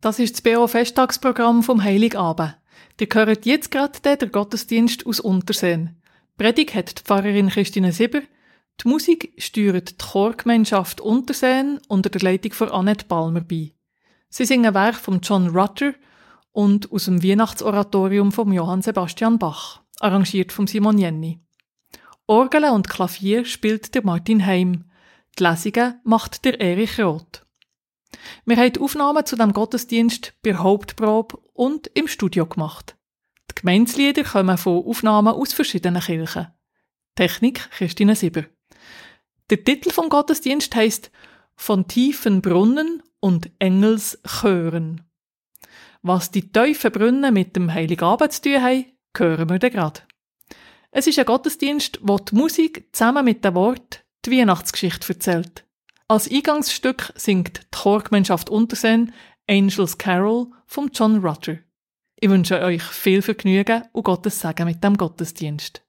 Das ist das BO-Festtagsprogramm vom Heiligabend. Ihr hört jetzt gerade den Gottesdienst aus Unterseen. Predigt hat die Pfarrerin Christine Sieber. Die Musik steuert die Chorgemeinschaft Unterseen unter der Leitung von Annette Palmer bei. Sie singen Werk von John Rutter und aus dem Weihnachtsoratorium von Johann Sebastian Bach, arrangiert von Simon Jenny. Orgel und Klavier spielt der Martin Heim. Die Lesungen macht der Erich Roth. Wir haben die Aufnahmen zu dem Gottesdienst bei Hauptprobe und im Studio gemacht. Die Gemeinslieder kommen von Aufnahmen aus verschiedenen Kirchen. Technik Christine Sieber. Der Titel vom Gottesdienst heißt Von tiefen Brunnen und Engelschören. Was die tiefen Brunnen mit dem Heiligabend zu tun haben, hören wir gerade. Es ist ein Gottesdienst, wo die Musik zusammen mit dem Wort die Weihnachtsgeschichte erzählt. Als Eingangsstück singt die Chorgemeinschaft Unterseen Angels Carol von John Rutter. Ich wünsche euch viel Vergnügen und Gottes Segen mit dem Gottesdienst.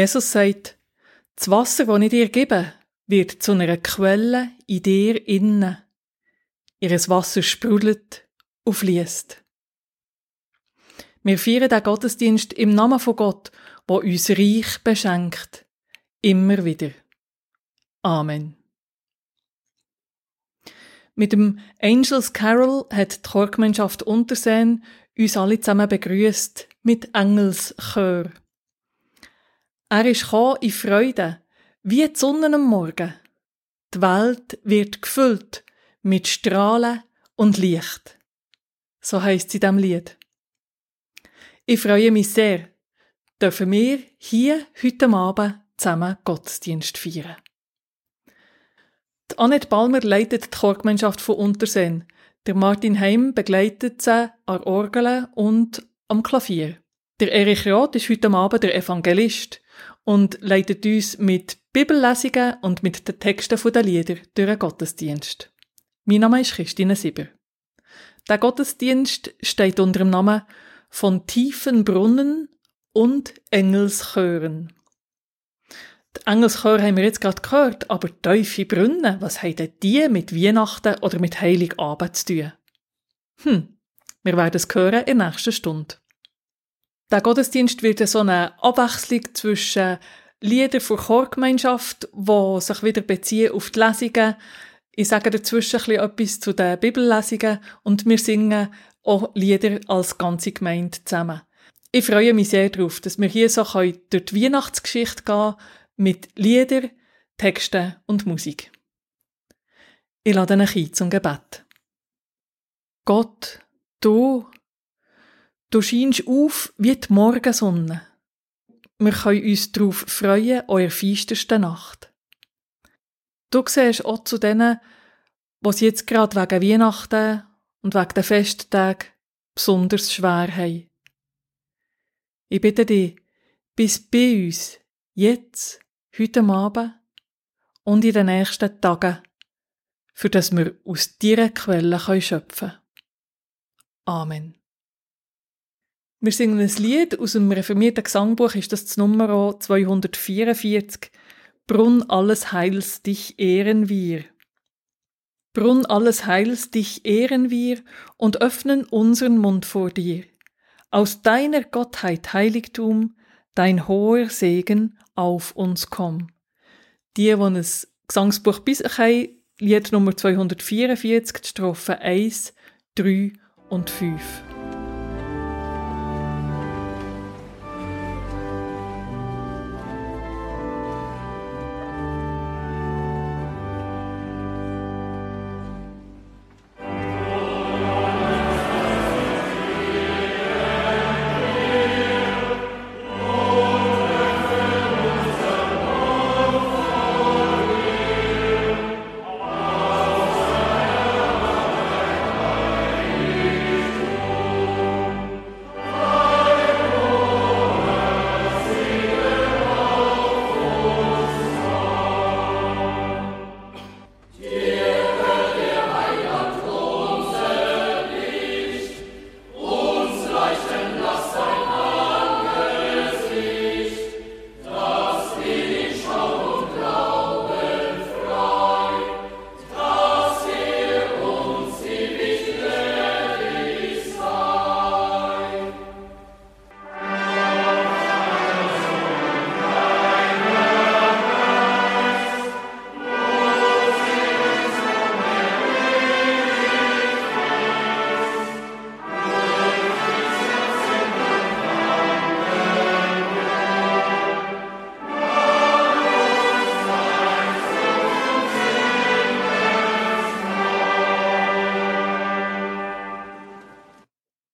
Jesus sagt, das Wasser, das ich dir gebe, wird zu einer Quelle in dir innen. Ihres Wasser sprudelt und fließt. Wir feiern den Gottesdienst im Namen von Gott, wo uns reich beschenkt. Immer wieder. Amen. Mit dem Angels Carol hat die Chorgemeinschaft Unterseen uns alle zusammen begrüßt mit Engelschör. Er ist in Freude, wie die Sonne am Morgen. Die Welt wird gefüllt mit Strahlen und Licht. So heißt es in diesem Lied. Ich freue mich sehr, dürfen wir hier heute Abend zusammen Gottesdienst feiern. Die Annette Balmer leitet die Chorgemeinschaft von Unterseen. Der Martin Heim begleitet sie an Orgeln und am Klavier. Der Erich Roth ist heute Abend der Evangelist und leitet uns mit Bibellesungen und mit den Texten der Lieder durch den Gottesdienst. Mein Name ist Christine Sieber. Der Gottesdienst steht unter dem Namen von tiefen Brunnen und Engelschören. Die Engelschör haben wir jetzt gerade gehört, aber tiefe Brunnen, was haben denn die mit Weihnachten oder mit Heiligabend zu tun? Hm, wir werden es hören in der nächsten Stunde. Der Gottesdienst wird so eine Abwechslung zwischen Lieder für Chorgemeinschaft, die sich wieder beziehen auf die Lesungen. Ich sage dazwischen etwas zu den Bibellesungen und wir singen auch Lieder als ganze Gemeinde zusammen. Ich freue mich sehr darauf, dass wir hier so durch die Weihnachtsgeschichte gehen mit Lieder, Texten und Musik. Ich lade euch ein zum Gebet. Gott, du, du scheinst auf wie die Morgensonne. Wir können uns darauf freuen, eurer feisterste Nacht. Du siehst auch zu denen, was jetzt gerade wegen Weihnachten und wegen der Festtagen besonders schwer haben. Ich bitte dich, bis bei uns, jetzt, heute Abend und in den nächsten Tagen, für das wir aus dieser Quelle schöpfen können. Amen. Wir singen ein Lied aus dem reformierten Gesangbuch, ist das, das Nummer 244. Brunn alles Heils, dich ehren wir. Brunn alles Heils, dich ehren wir und öffnen unseren Mund vor dir. Aus deiner Gottheit Heiligtum, dein hoher Segen auf uns komm. Die, die ein Gesangsbuch bis haben, Lied Nummer 244, Strophe 1, 3 und 5.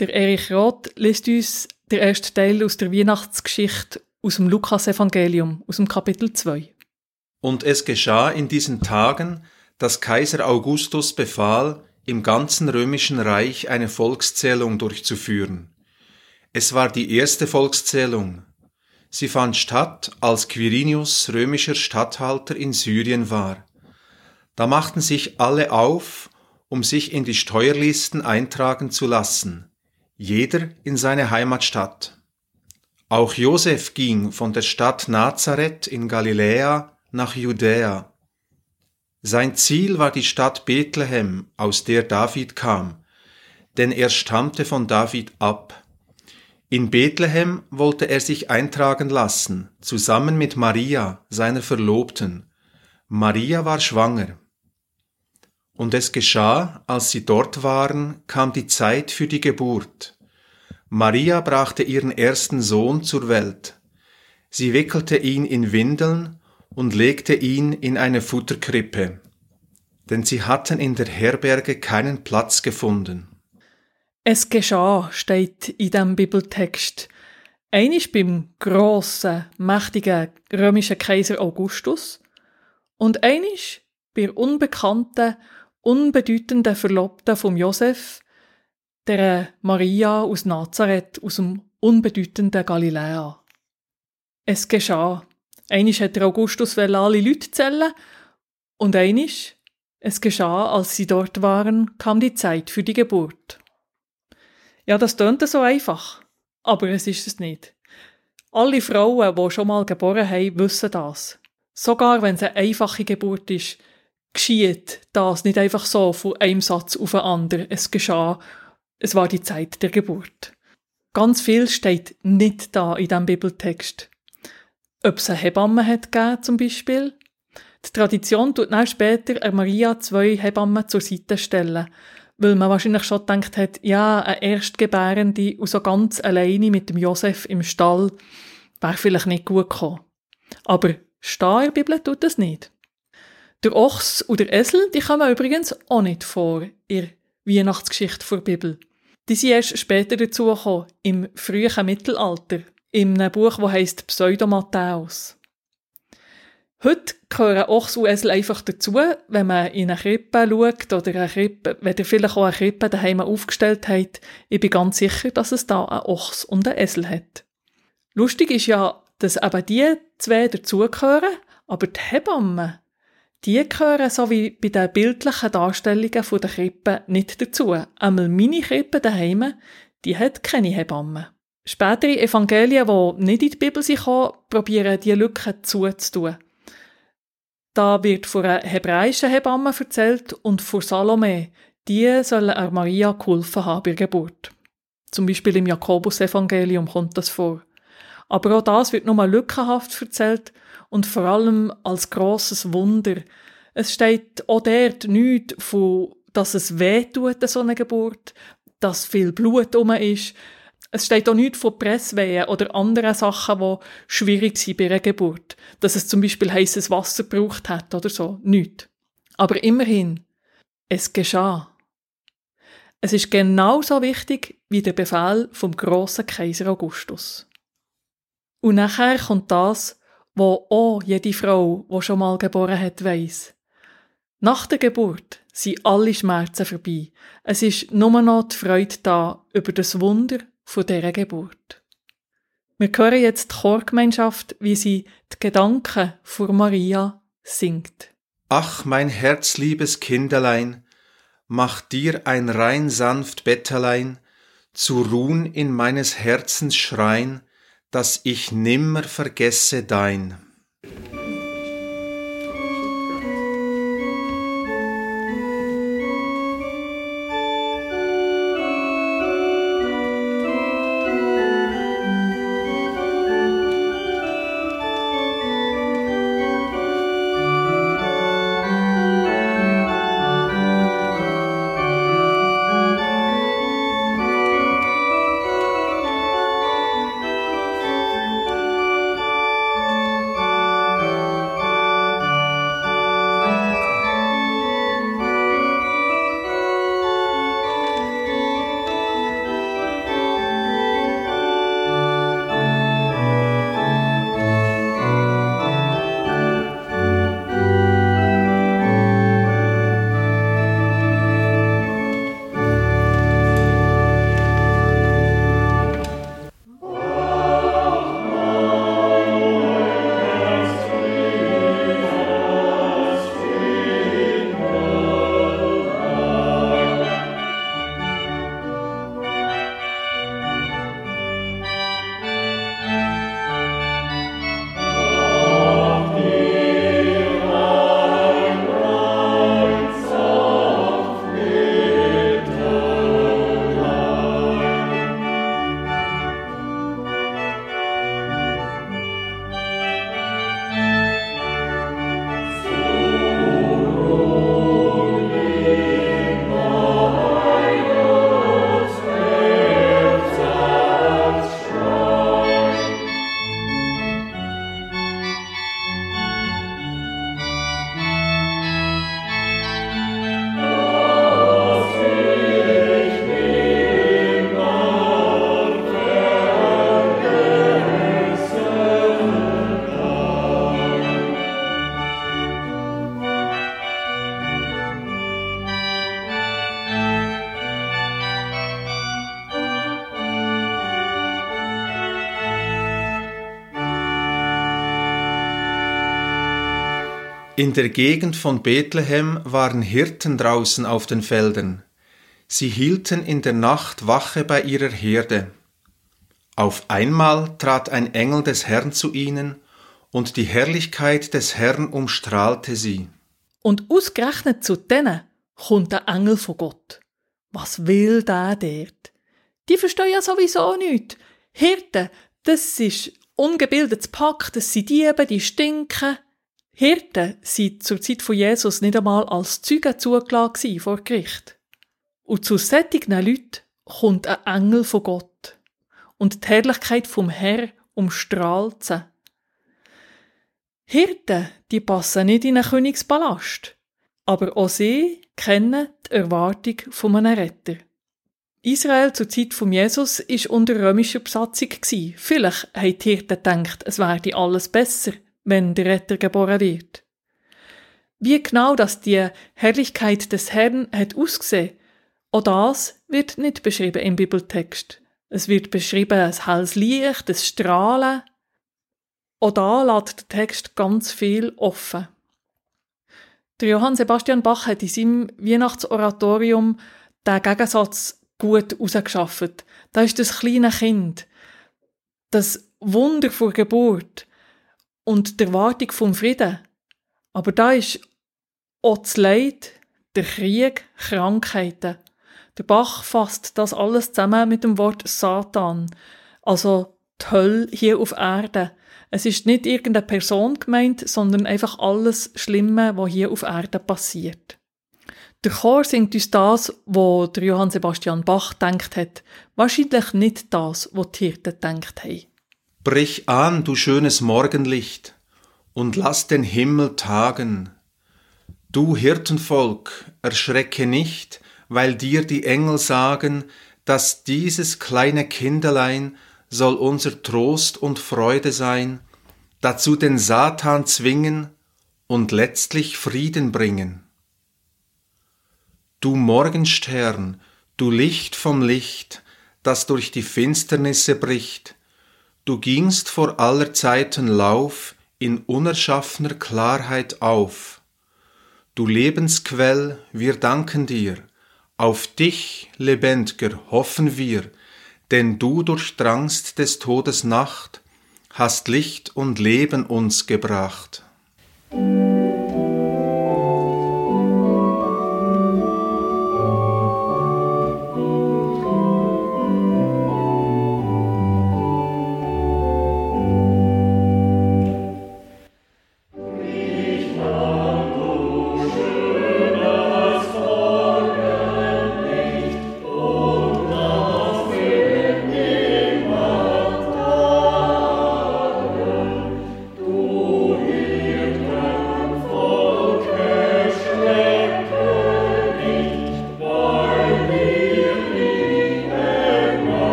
Der Erich Roth liest uns der erste Teil aus der Weihnachtsgeschichte aus dem Lukas-Evangelium, aus dem Kapitel 2. Und es geschah in diesen Tagen, dass Kaiser Augustus befahl, im ganzen römischen Reich eine Volkszählung durchzuführen. Es war die erste Volkszählung. Sie fand statt, als Quirinius römischer Statthalter in Syrien war. Da machten sich alle auf, um sich in die Steuerlisten eintragen zu lassen jeder in seine Heimatstadt. Auch Josef ging von der Stadt Nazareth in Galiläa nach Judäa. Sein Ziel war die Stadt Bethlehem, aus der David kam, denn er stammte von David ab. In Bethlehem wollte er sich eintragen lassen, zusammen mit Maria, seiner Verlobten. Maria war schwanger. Und es geschah, als sie dort waren, kam die Zeit für die Geburt. Maria brachte ihren ersten Sohn zur Welt. Sie wickelte ihn in Windeln und legte ihn in eine Futterkrippe, denn sie hatten in der Herberge keinen Platz gefunden. Es geschah, steht in dem Bibeltext. Einisch beim grossen, mächtigen römischen Kaiser Augustus und einisch bei unbekannten, unbedeutenden Verlobten vom Josef, der Maria aus Nazareth, aus dem unbedeutenden Galiläa. Es geschah. Einisch hat Augustus alle Leute zählen und einisch, es geschah, als sie dort waren, kam die Zeit für die Geburt. Ja, das tönt so einfach, aber es ist es nicht. Alle Frauen, die schon mal geboren haben, wissen das. Sogar wenn es eine einfache Geburt ist, geschieht das nicht einfach so von einem Satz auf den anderen. Es geschah es war die Zeit der Geburt. Ganz viel steht nicht da in diesem Bibeltext. Ob es eine Hebamme hat gegeben, zum Beispiel. Die Tradition tut dann später Maria zwei Hebammen zur Seite stellen, weil man wahrscheinlich schon gedacht hat, ja, eine Erstgebärende und so ganz alleine mit dem Josef im Stall wäre vielleicht nicht gut gekommen. Aber stehen tut das nicht. Der Ochs und der Esel, die kommen übrigens auch nicht vor in der Weihnachtsgeschichte der Bibel. Die sind erst später dazugekommen, im frühen Mittelalter, in einem Buch, das heisst Pseudo-Matthäus. Heute gehören Ochs und Esel einfach dazu, wenn man in eine Krippe schaut oder eine Krippe, wenn ihr vielleicht auch eine Krippe daheim aufgestellt habt. Ich bin ganz sicher, dass es da einen Ochs und einen Esel hat. Lustig ist ja, dass eben die zwei dazugehören, aber die Hebammen, die gehören so wie bei den bildlichen Darstellungen der Krippe nicht dazu. Einmal meine Krippe daheim, die hat keine Hebammen. Spätere Evangelien, die nicht in die Bibel sind, probieren diese Lücken zuzutun. Da wird von einer hebräischen Hebamme erzählt und von Salome, die sollen Maria geholfen haben bei der Geburt. Zum Beispiel im Jakobus-Evangelium kommt das vor. Aber auch das wird nur lückenhaft erzählt und vor allem als grosses Wunder. Es steht auch dort nichts von, dass es weh tut, so eine Geburt, dass viel Blut um ist. Es steht auch nichts von Presswehen oder anderen Sachen, die schwierig sind bei einer Geburt. Dass es zum Beispiel heißes Wasser gebraucht hat oder so. Nichts. Aber immerhin, es geschah. Es ist genauso wichtig wie der Befehl vom grossen Kaiser Augustus. Und nachher kommt das, wo auch jede Frau, die schon mal geboren hat, weiss. Nach der Geburt sind alle Schmerzen vorbei. Es ist nur noch die Freude da über das Wunder von dieser Geburt. Wir hören jetzt die Chorgemeinschaft, wie sie die Gedanken vor Maria singt. Ach, mein herzliebes Kinderlein, mach dir ein rein sanft Bettelein, zu ruhn in meines Herzens Schrein, dass ich nimmer vergesse dein. In der Gegend von Bethlehem waren Hirten draußen auf den Feldern. Sie hielten in der Nacht Wache bei ihrer Herde. Auf einmal trat ein Engel des Herrn zu ihnen, und die Herrlichkeit des Herrn umstrahlte sie. Und ausgerechnet zu denen kommt der Engel von Gott. Was will der dort? Die verstehen ja sowieso nichts. Hirten, das ist ungebildetes Pack, das sind Diebe, die stinken. Hirten sind zur Zeit von Jesus nicht einmal als Zeugen zugelassen vor Gericht. Und zu solchen Leuten kommt ein Engel von Gott. Und die Herrlichkeit vom Herr umstrahlt sie. Hirten, die passen nicht in einen Königspalast. Aber auch sie kennen die Erwartung von einem Retter. Israel zur Zeit von Jesus ist unter römischer Besatzung. Vielleicht haben die Hirten gedacht, es werde alles besser, wenn der Retter geboren wird. Wie genau das die Herrlichkeit des Herrn hat ausgesehen, auch das wird nicht beschrieben im Bibeltext. Es wird beschrieben als helles Licht, das Strahlen, auch da lässt der Text ganz viel offen. Der Johann Sebastian Bach hat in seinem Weihnachtsoratorium den Gegensatz gut herausgeschafft. Da ist das kleine Kind, das Wunder vor Geburt und die Erwartung vom Frieden. Aber da ist auch das Leid, der Krieg, Krankheiten. Der Bach fasst das alles zusammen mit dem Wort Satan, also die Hölle hier auf Erde. Es ist nicht irgendeine Person gemeint, sondern einfach alles Schlimme, was hier auf Erde passiert. Der Chor singt uns das, was der Johann Sebastian Bach denkt hat, wahrscheinlich nicht das, was die Hirten denkt haben. Brich an, du schönes Morgenlicht, und lass den Himmel tagen. Du Hirtenvolk, erschrecke nicht, weil dir die Engel sagen, dass dieses kleine Kinderlein soll unser Trost und Freude sein, dazu den Satan zwingen und letztlich Frieden bringen. Du Morgenstern, du Licht vom Licht, das durch die Finsternisse bricht, du gingst vor aller Zeiten Lauf in unerschaffener Klarheit auf. Du Lebensquell, wir danken dir, auf dich, Lebendger, hoffen wir, denn du durchdrangst des Todes Nacht, hast Licht und Leben uns gebracht.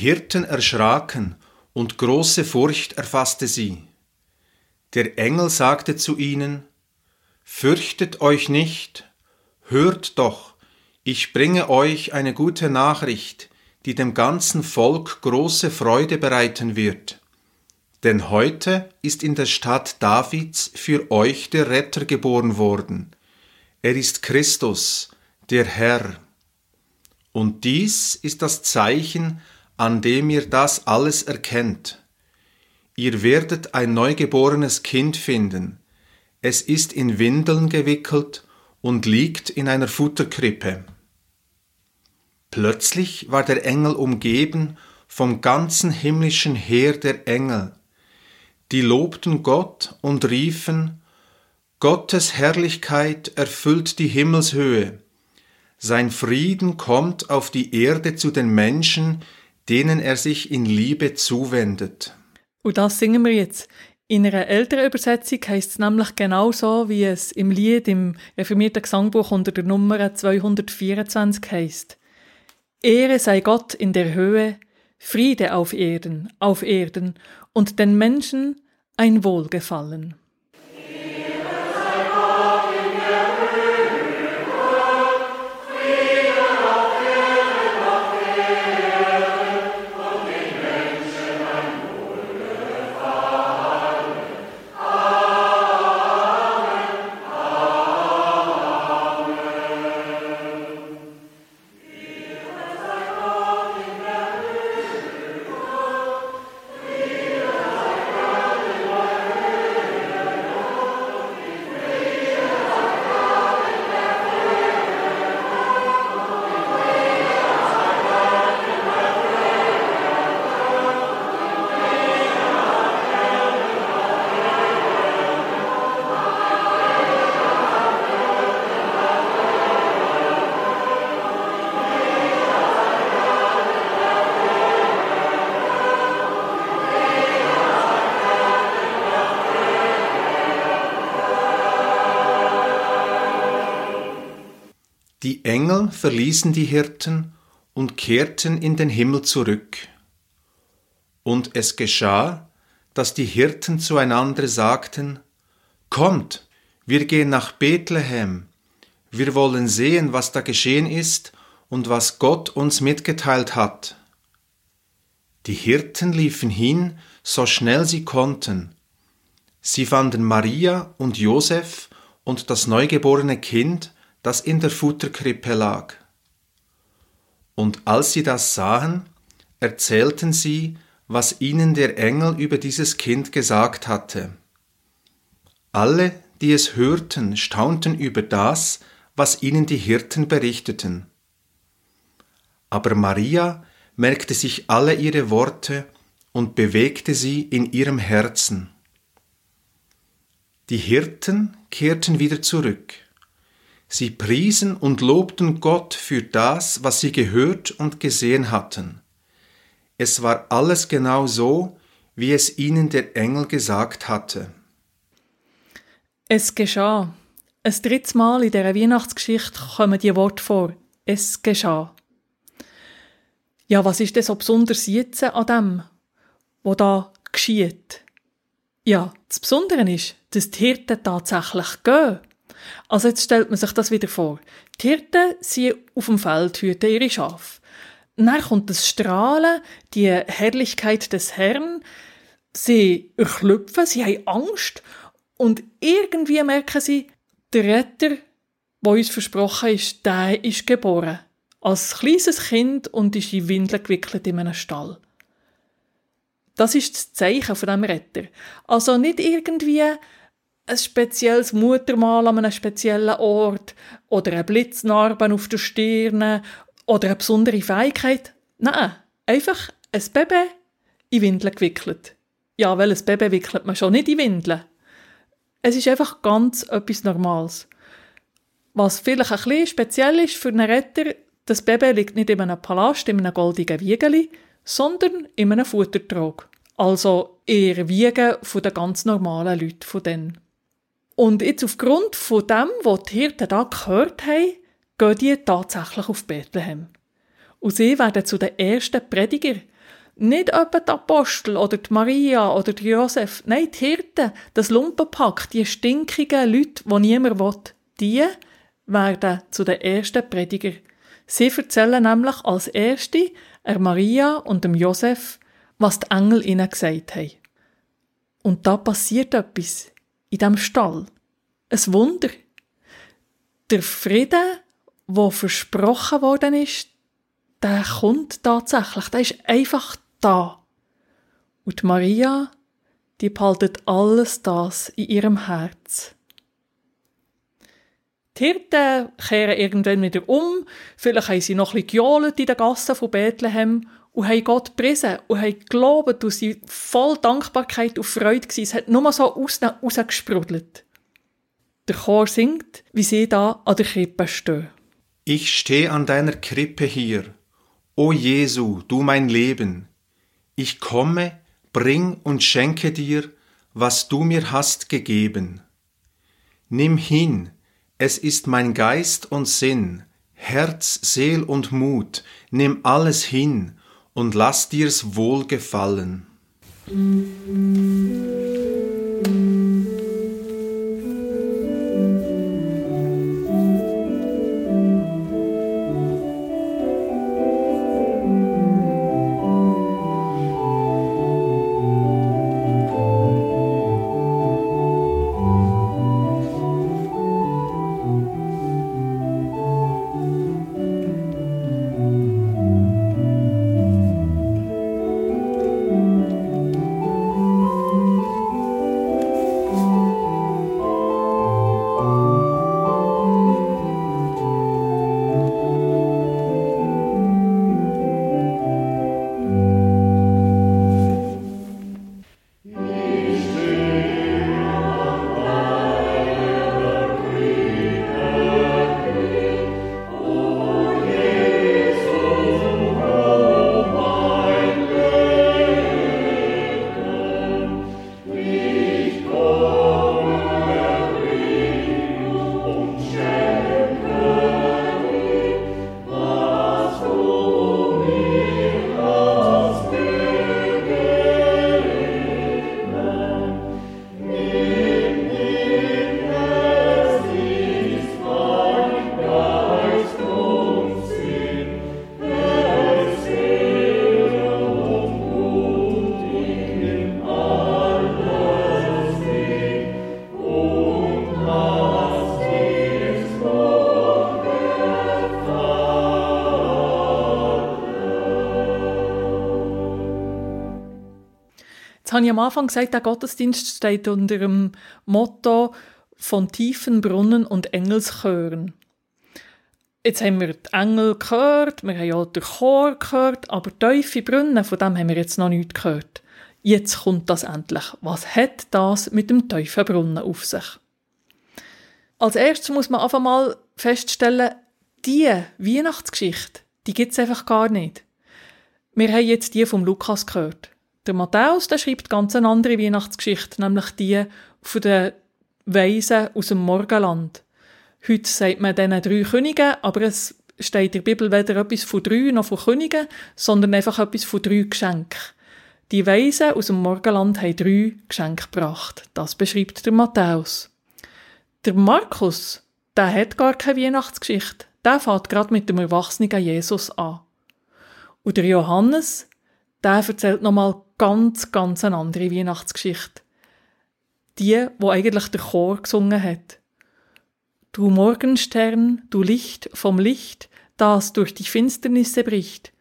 Hirten erschraken und große Furcht erfasste sie. Der Engel sagte zu ihnen, Fürchtet euch nicht, hört doch, ich bringe euch eine gute Nachricht, die dem ganzen Volk große Freude bereiten wird. Denn heute ist in der Stadt Davids für euch der Retter geboren worden. Er ist Christus, der Herr. Und dies ist das Zeichen, an dem ihr das alles erkennt. Ihr werdet ein neugeborenes Kind finden. Es ist in Windeln gewickelt und liegt in einer Futterkrippe. Plötzlich war der Engel umgeben vom ganzen himmlischen Heer der Engel. Die lobten Gott und riefen, Gottes Herrlichkeit erfüllt die Himmelshöhe, sein Frieden kommt auf die Erde zu den Menschen, denen er sich in Liebe zuwendet. Und das singen wir jetzt. In einer älteren Übersetzung heißt es nämlich genau so, wie es im Lied im reformierten Gesangbuch unter der Nummer 224 heißt. Ehre sei Gott in der Höhe, Friede auf Erden, auf Erden und den Menschen ein Wohlgefallen. Verließen die Hirten und kehrten in den Himmel zurück. Und es geschah, dass die Hirten zueinander sagten, Kommt, wir gehen nach Bethlehem, wir wollen sehen, was da geschehen ist und was Gott uns mitgeteilt hat. Die Hirten liefen hin, so schnell sie konnten. Sie fanden Maria und Josef und das neugeborene Kind, das in der Futterkrippe lag. Und als sie das sahen, erzählten sie, was ihnen der Engel über dieses Kind gesagt hatte. Alle, die es hörten, staunten über das, was ihnen die Hirten berichteten. Aber Maria merkte sich alle ihre Worte und bewegte sie in ihrem Herzen. Die Hirten kehrten wieder zurück. Sie priesen und lobten Gott für das, was sie gehört und gesehen hatten. Es war alles genau so, wie es ihnen der Engel gesagt hatte. Es geschah. Ein drittes Mal in dieser Weihnachtsgeschichte kommen die Worte vor. Es geschah. Ja, was ist denn so besonders jetzt an dem, was da geschieht? Ja, das Besondere ist, dass die Hirten tatsächlich gehen. Also jetzt stellt man sich das wieder vor. Die Hirten sind auf dem Feld, hüten ihre Schafe. Dann kommt das Strahlen, die Herrlichkeit des Herrn. Sie erklüpfen, sie haben Angst und irgendwie merken sie, der Retter, der uns versprochen ist, der ist geboren. Als kleines Kind und ist in Windeln gewickelt in einem Stall. Das ist das Zeichen von dem Retter. Also nicht irgendwie ein spezielles Muttermal an einem speziellen Ort oder eine Blitznarbe auf der Stirn oder eine besondere Fähigkeit. Nein, einfach ein Baby in Windeln gewickelt. Ja, weil ein Baby wickelt man schon nicht in Windeln. Es ist einfach ganz etwas Normales. Was vielleicht ein bisschen speziell ist für einen Retter, das Baby liegt nicht in einem Palast, in einem goldenen Wiegeli, sondern in einem Futtertrog. Also eher Wiegen von den ganz normalen Leuten von denen. Und jetzt aufgrund von dem, was die Hirten da gehört haben, gehen die tatsächlich auf Bethlehem. Und sie werden zu den ersten Prediger. Nicht etwa die Apostel oder die Maria oder die Josef. Nein, die Hirten, das Lumpenpack, die stinkigen Leute, die niemand will, die werden zu den ersten Prediger. Sie erzählen nämlich als Erste er Maria und dem Josef, was die Engel ihnen gesagt haben. Und da passiert etwas in dem Stall. Ein Wunder. Der Frieden, wo versprochen worden ist, der kommt tatsächlich. Der ist einfach da. Und Maria, die behaltet alles das in ihrem Herz. Die Hirten kehren irgendwann wieder um, vielleicht haben sie noch ein bisschen in den Gassen von Bethlehem und haben Gott gepriesen und haben gelobt und sie voll Dankbarkeit und Freude gewesen. Es hat nur so raus, rausgesprudelt. Der Chor singt, wie sie da an der Krippe stehen. Ich stehe an deiner Krippe hier. O Jesu, du mein Leben. Ich komme, bring und schenke dir, was du mir hast gegeben. Nimm hin, es ist mein Geist und Sinn, Herz, Seel und Mut, nimm alles hin und lass dir's wohl Jetzt habe ich am Anfang gesagt, der Gottesdienst steht unter dem Motto von tiefen Brunnen und Engelschören. Jetzt haben wir die Engel gehört, wir haben auch den Chor gehört, aber tiefe Brunnen, von dem haben wir jetzt noch nichts gehört. Jetzt kommt das endlich. Was hat das mit dem tiefen Brunnen auf sich? Als erstes muss man einfach mal feststellen, die Weihnachtsgeschichte, die gibt es einfach gar nicht. Wir haben jetzt die vom Lukas gehört. Der Matthäus, der schreibt ganz eine andere Weihnachtsgeschichte, nämlich die von den Weisen aus dem Morgenland. Heute sagt man diesen drei Königen, aber es steht in der Bibel weder etwas von drei noch von Königen, sondern einfach etwas von drei Geschenken. Die Weisen aus dem Morgenland haben drei Geschenke gebracht. Das beschreibt der Matthäus. Der Markus, der hat gar keine Weihnachtsgeschichte. Der fährt gerade mit dem erwachsenen Jesus an. Und der Johannes, der erzählt nochmal ganz, ganz eine andere Weihnachtsgeschichte. Die, wo eigentlich der Chor gesungen hat. Du Morgenstern, du Licht vom Licht, das durch die Finsternisse bricht.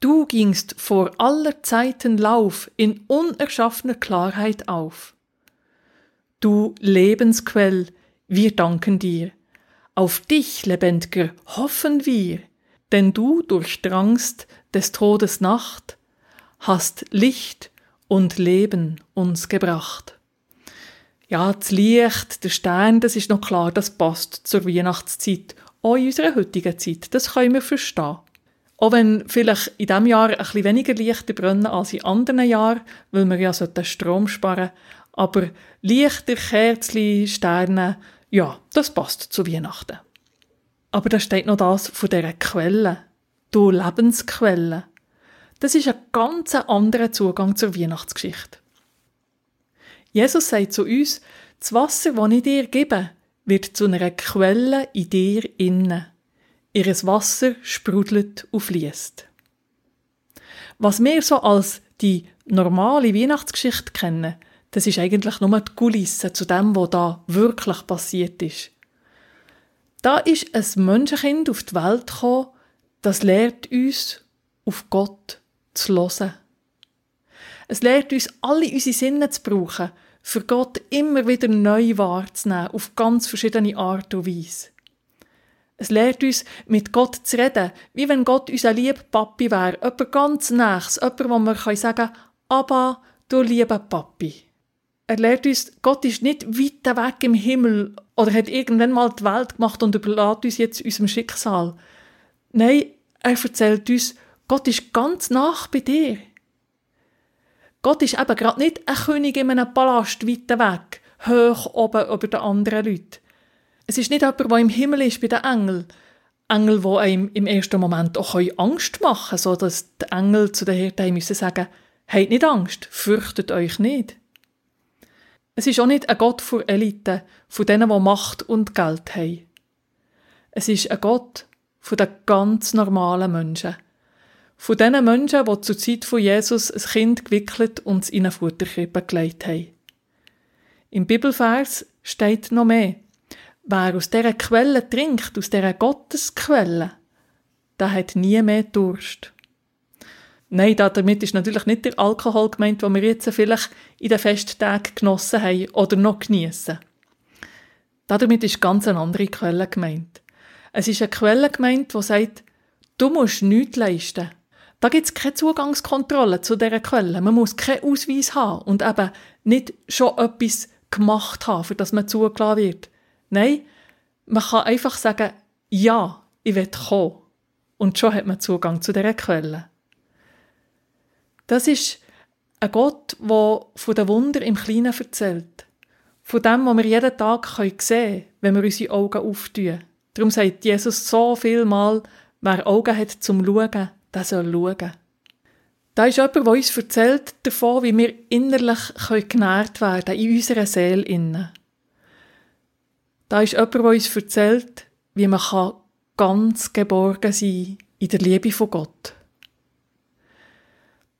Du gingst vor aller Zeiten Lauf in unerschaffener Klarheit auf. Du Lebensquell, wir danken dir. Auf dich, Lebendiger, hoffen wir, denn du durchdrangst des Todes Nacht, hast Licht und Leben uns gebracht. Ja, das Licht, der Stern, das ist noch klar, das passt zur Weihnachtszeit, auch in unserer heutigen Zeit, das können wir verstehen. Auch wenn vielleicht in diesem Jahr ein bisschen weniger Lichter brennen als in anderen Jahren, weil wir ja den Strom sparen aber Lichter, Kerzen, Sterne, ja, das passt zu Weihnachten. Aber da steht noch das von dieser Quelle, du Lebensquelle. Das ist ein ganz anderer Zugang zur Weihnachtsgeschichte. Jesus sagt zu uns, das Wasser, das ich dir gebe, wird zu einer Quelle in dir innen. Ihres Wasser sprudelt und fließt. Was wir so als die normale Weihnachtsgeschichte kennen, das ist eigentlich nur die Kulisse zu dem, was da wirklich passiert ist. Da ist ein Menschenkind auf die Welt gekommen, das lehrt uns, auf Gott zu hören. Es lehrt uns, alle unsere Sinne zu brauchen, für Gott immer wieder neu wahrzunehmen, auf ganz verschiedene Art und Weise. Es lehrt uns, mit Gott zu reden, wie wenn Gott unser lieber Papi wäre, jemand ganz nächs, jemand, wo wir sagen können, aber du lieber Papi. Er lehrt uns, Gott ist nicht weit weg im Himmel oder hat irgendwann mal die Welt gemacht und überlässt uns jetzt unserem Schicksal. Nein, er erzählt uns, Gott ist ganz nach bei dir. Gott ist eben gerade nicht ein König in einem Palast weit weg, hoch oben über den anderen Leuten. Es ist nicht jemand, der im Himmel ist bei den Engeln. Engel, die einem im ersten Moment auch Angst machen können, so dass die Engel zu den Hirten müssen sagen, habt nicht Angst, fürchtet euch nicht. Es ist auch nicht ein Gott für Eliten, von denen, die Macht und Geld haben. Es ist ein Gott von den ganz normalen Menschen. Von den Menschen, die zur Zeit von Jesus ein Kind gewickelt und in eine Futterkrippe gelegt haben. Im Bibelvers steht noch mehr. Wer aus dieser Quelle trinkt, aus dieser Gottesquelle, der hat nie mehr Durst. Nein, damit ist natürlich nicht der Alkohol gemeint, den wir jetzt vielleicht in den Festtagen genossen haben oder noch geniessen. Damit ist ganz eine andere Quelle gemeint. Es ist eine Quelle gemeint, die sagt, du musst nichts leisten. Da gibt es keine Zugangskontrolle zu dieser Quelle. Man muss keinen Ausweis haben und eben nicht schon etwas gemacht haben, für das man zugelassen wird. Nein, man kann einfach sagen, ja, ich will kommen. Und schon hat man Zugang zu dieser Quelle. Das ist ein Gott, der von den Wunder im Kleinen erzählt. Von dem, was wir jeden Tag sehen können, wenn wir unsere Augen auftun. Darum sagt Jesus so viel Mal, wer Augen hat zum Schauen, der soll schauen. Da ist jemand, der uns erzählt davon, wie wir innerlich genährt werden können, in unserer Seele innen. Da ist jemand, der uns erzählt, wie man ganz geborgen sein kann in der Liebe von Gott.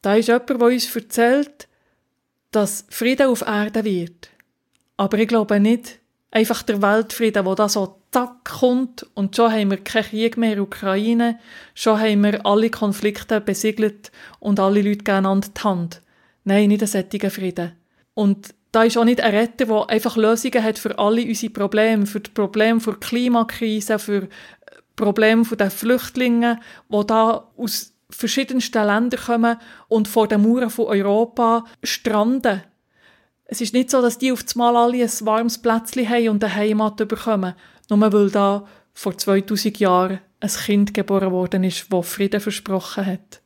Da ist jemand, der uns erzählt, dass Frieden auf Erde wird. Aber ich glaube nicht, einfach der Weltfrieden, wo da so zack kommt und schon haben wir keinen Krieg mehr in Ukraine, schon haben wir alle Konflikte besiegelt und alle Leute gegeneinander die Hand. Nein, nicht ein solcher Frieden. Und da ist auch nicht ein Retter, der einfach Lösungen hat für alle unsere Probleme, für die Probleme der Klimakrise, für Probleme der Flüchtlinge, die da aus verschiedensten Ländern kommen und vor den Mauern von Europa stranden. Es ist nicht so, dass die auf einmal alle ein warmes Plätzchen haben und eine Heimat bekommen, nur weil da vor 2000 Jahren ein Kind geboren worden ist, das Frieden versprochen hat.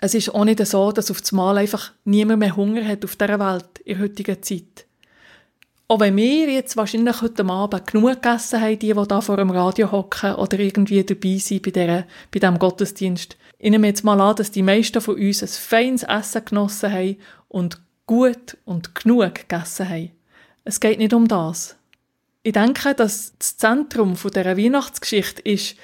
Es ist auch nicht so, dass auf einmal einfach niemand mehr Hunger hat auf dieser Welt in heutiger Zeit. Auch wenn wir jetzt wahrscheinlich heute Abend genug gegessen haben, die, die da vor dem Radio hocken oder irgendwie dabei sind bei, dieser, bei diesem Gottesdienst, ich nehme jetzt mal an, dass die meisten von uns ein feines Essen genossen haben und gut und genug gegessen haben. Es geht nicht um das. Ich denke, dass das Zentrum dieser Weihnachtsgeschichte ist,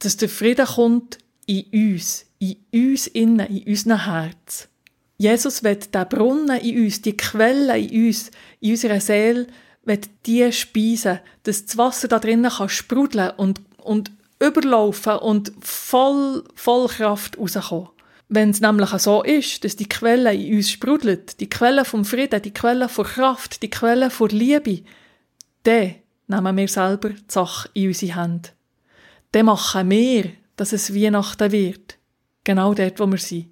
dass der Frieden kommt in uns, in uns innen, in unserem Herz. Jesus wird den Brunnen in uns, die Quelle in uns, in unserer Seele, wird die speisen, dass das Wasser da drinnen kann sprudeln und, und überlaufen und voll, voll Kraft rauskommen. Wenn es nämlich so ist, dass die Quelle in uns sprudelt, die Quelle vom Frieden, die Quelle von Kraft, die Quelle von Liebe, dann nehmen wir selber die Sache in unsere Hände. Dann machen wir, dass es Weihnachten wird. Genau dort, wo wir sind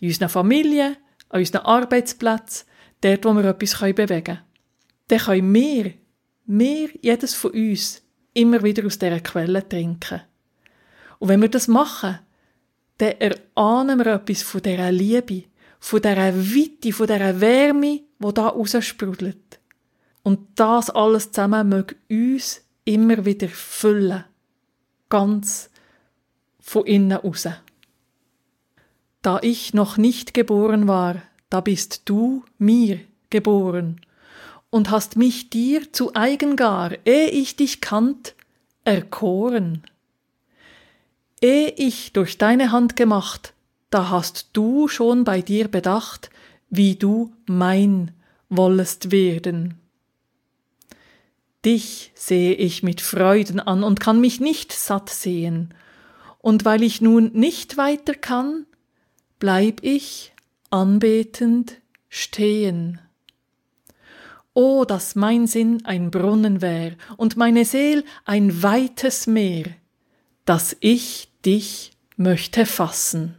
in unseren Familien, an unseren Arbeitsplätzen, dort, wo wir etwas bewegen können. Dann können wir, wir, jedes von uns, immer wieder aus dieser Quelle trinken. Und wenn wir das machen, dann erahnen wir etwas von dieser Liebe, von dieser Weite, von dieser Wärme, die da raussprudelt. Und das alles zusammen möge uns immer wieder füllen. Ganz von innen raus. Da ich noch nicht geboren war, da bist du mir geboren und hast mich dir zu eigen gar, eh ich dich kannt, erkoren. Eh ich durch deine Hand gemacht, da hast du schon bei dir bedacht, wie du mein wollest werden. Dich sehe ich mit Freuden an und kann mich nicht satt sehen, und weil ich nun nicht weiter kann, bleib ich anbetend stehen. O, dass mein Sinn ein Brunnen wär und meine Seel ein weites Meer, dass ich dich möchte fassen.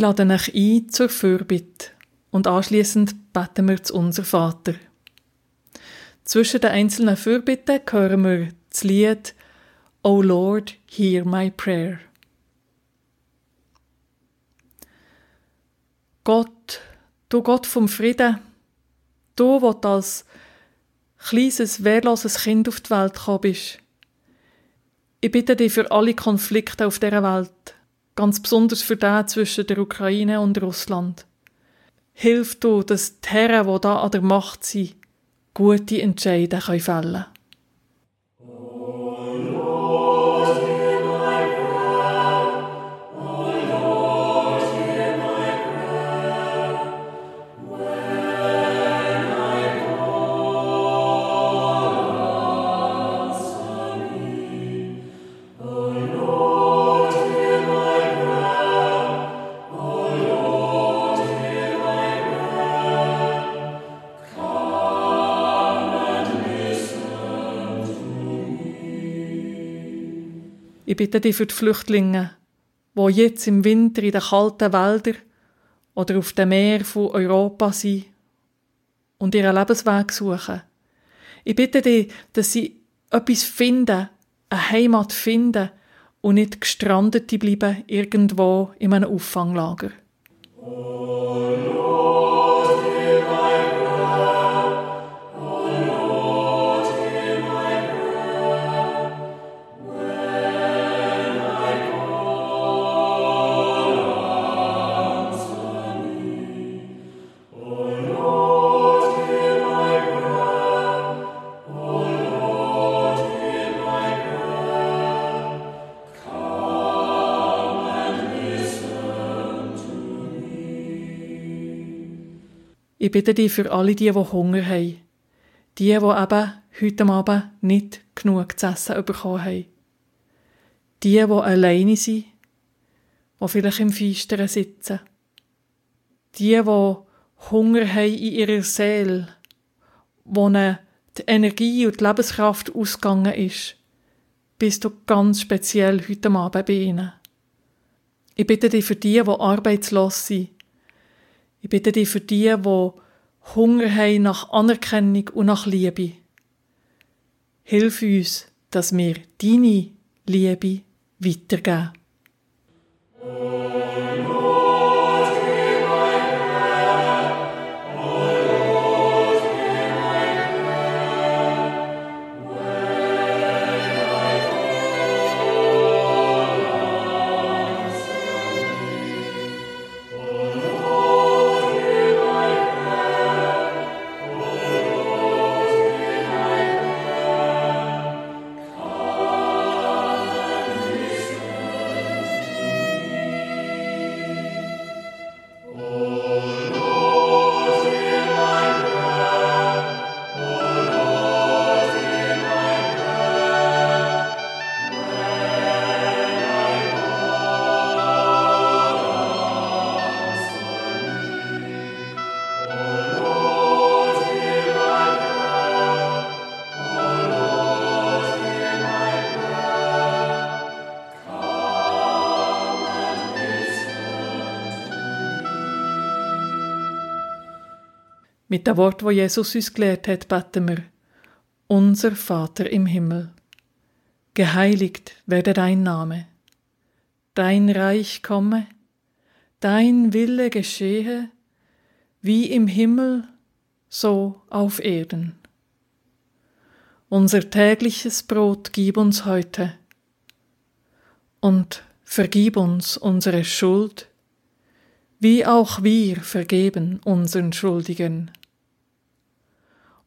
Ich lade euch ein zur Fürbitte und anschließend beten wir zu unser Vater. Zwischen den einzelnen Fürbitten hören wir das Lied O Lord, hear my prayer. Gott, du Gott vom Frieden, du, wo als kleines, wehrloses Kind auf die Welt gekommen bist, ich bitte dich für alle Konflikte auf dieser Welt, ganz besonders für den zwischen der Ukraine und Russland. Hilf du, dass die Herren, die da an der Macht sind, gute Entscheidungen fällen können. Bitte dich für die Flüchtlinge, wo jetzt im Winter in den kalten Wäldern oder auf dem Meer von Europa sind und ihren Lebensweg suchen. Ich bitte dich, dass sie etwas finden, eine Heimat finden und nicht gestrandet bleiben irgendwo in einem Auffanglager. Ich bitte dich für alle die, die Hunger haben. Die, die eben heute Abend nicht genug zu essen bekommen haben. Die, die alleine sind, die vielleicht im Feisteren sitzen. Die, die Hunger haben in ihrer Seele, wo die Energie und die Lebenskraft ausgegangen ist, bist du ganz speziell heute Abend bei ihnen. Ich bitte dich für die, die arbeitslos sind. Ich bitte dich für die, die Hunger haben nach Anerkennung und nach Liebe. Hilf uns, dass wir deine Liebe weitergeben. Mit dem Wort, wo Jesus uns gelehrt hat, beten wir: Unser Vater im Himmel, geheiligt werde dein Name, dein Reich komme, dein Wille geschehe, wie im Himmel, so auf Erden. Unser tägliches Brot gib uns heute und vergib uns unsere Schuld, wie auch wir vergeben unseren Schuldigen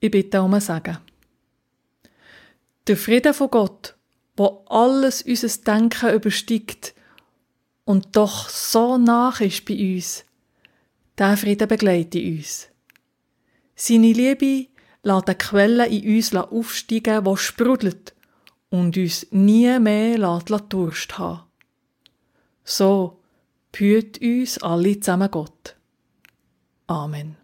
Ich bitte um ein Segen. Der Friede von Gott, wo alles unser Denken übersteigt und doch so nach ist bei uns, der Friede begleitet uns. Seine Liebe lässt eine Quelle in uns aufsteigen, die sprudelt und uns nie mehr lässt Durst haben. So behüt uns alle zusammen Gott. Amen.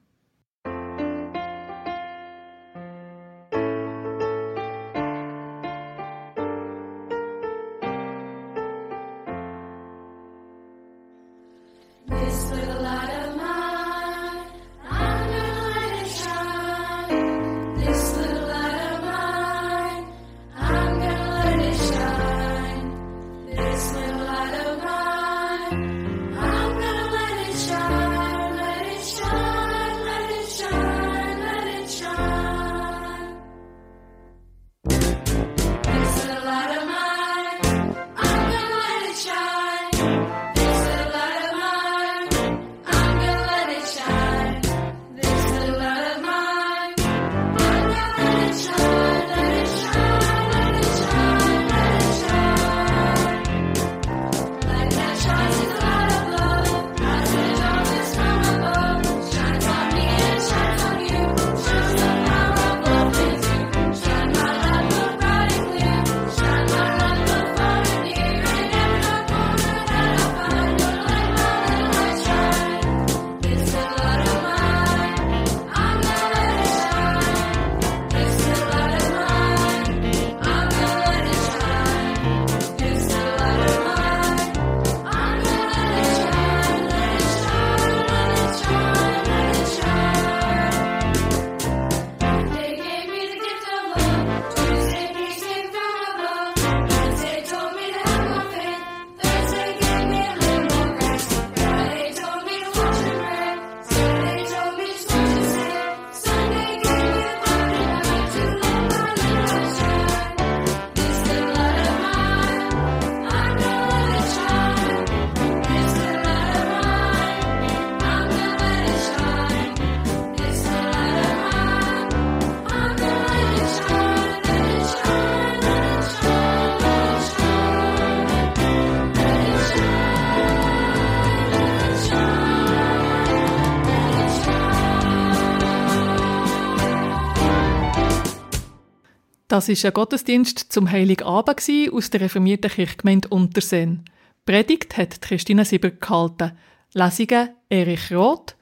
Das ist ein Gottesdienst zum Heiligabend aus der reformierten Kirchgemeinde Unterseen. Predigt hat Christine Sieber gehalten. Lesungen Erich Roth.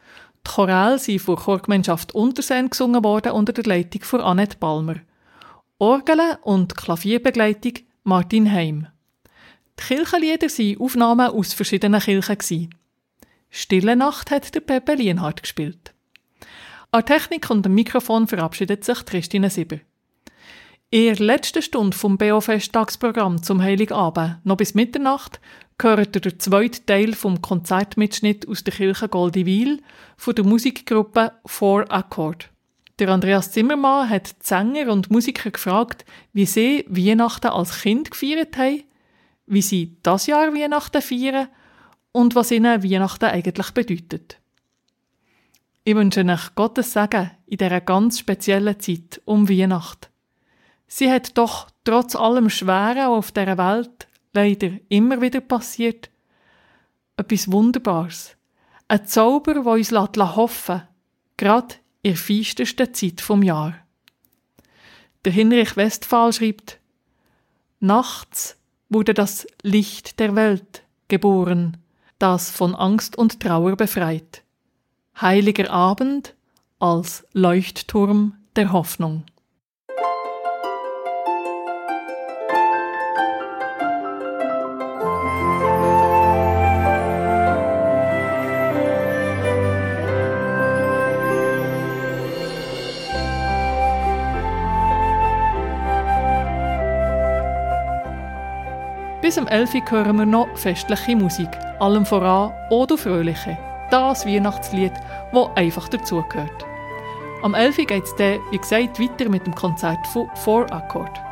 Die Choräle sind von Chorgemeinschaft Unterseen gesungen worden unter der Leitung von Annette Balmer. Orgel und Klavierbegleitung Martin Heim. Die Kirchenlieder waren Aufnahmen aus verschiedenen Kirchen. Stille Nacht hat der Pepe Lienhardt gespielt. An Technik und dem Mikrofon verabschiedet sich Christine Sieber. In der letzten Stunde vom BO-Festtagsprogramm zum Heiligabend, noch bis Mitternacht, gehört der zweite Teil vom Konzertmitschnitt aus der Kirche Goldiwil von der Musikgruppe Four Accord. Der Andreas Zimmermann hat die Sänger und Musiker gefragt, wie sie Weihnachten als Kind gefeiert haben, wie sie das Jahr Weihnachten feiern und was ihnen Weihnachten eigentlich bedeutet. Ich wünsche euch Gottes Segen in dieser ganz speziellen Zeit um Weihnachten. Sie hat doch trotz allem Schweren auf der Welt leider immer wieder passiert. Etwas Wunderbares. Ein Zauber, der uns hoffen lässt, gerade in der feistesten Zeit vom Jahr. Der Hinrich Westphal schreibt, Nachts wurde das Licht der Welt geboren, das von Angst und Trauer befreit. Heiliger Abend als Leuchtturm der Hoffnung. Bis um 11 Uhr hören wir noch festliche Musik, allem voran oder fröhliche. Das Weihnachtslied, das einfach dazugehört. Am 11 Uhr geht es dann, wie gesagt, weiter mit dem Konzert von Four Accord.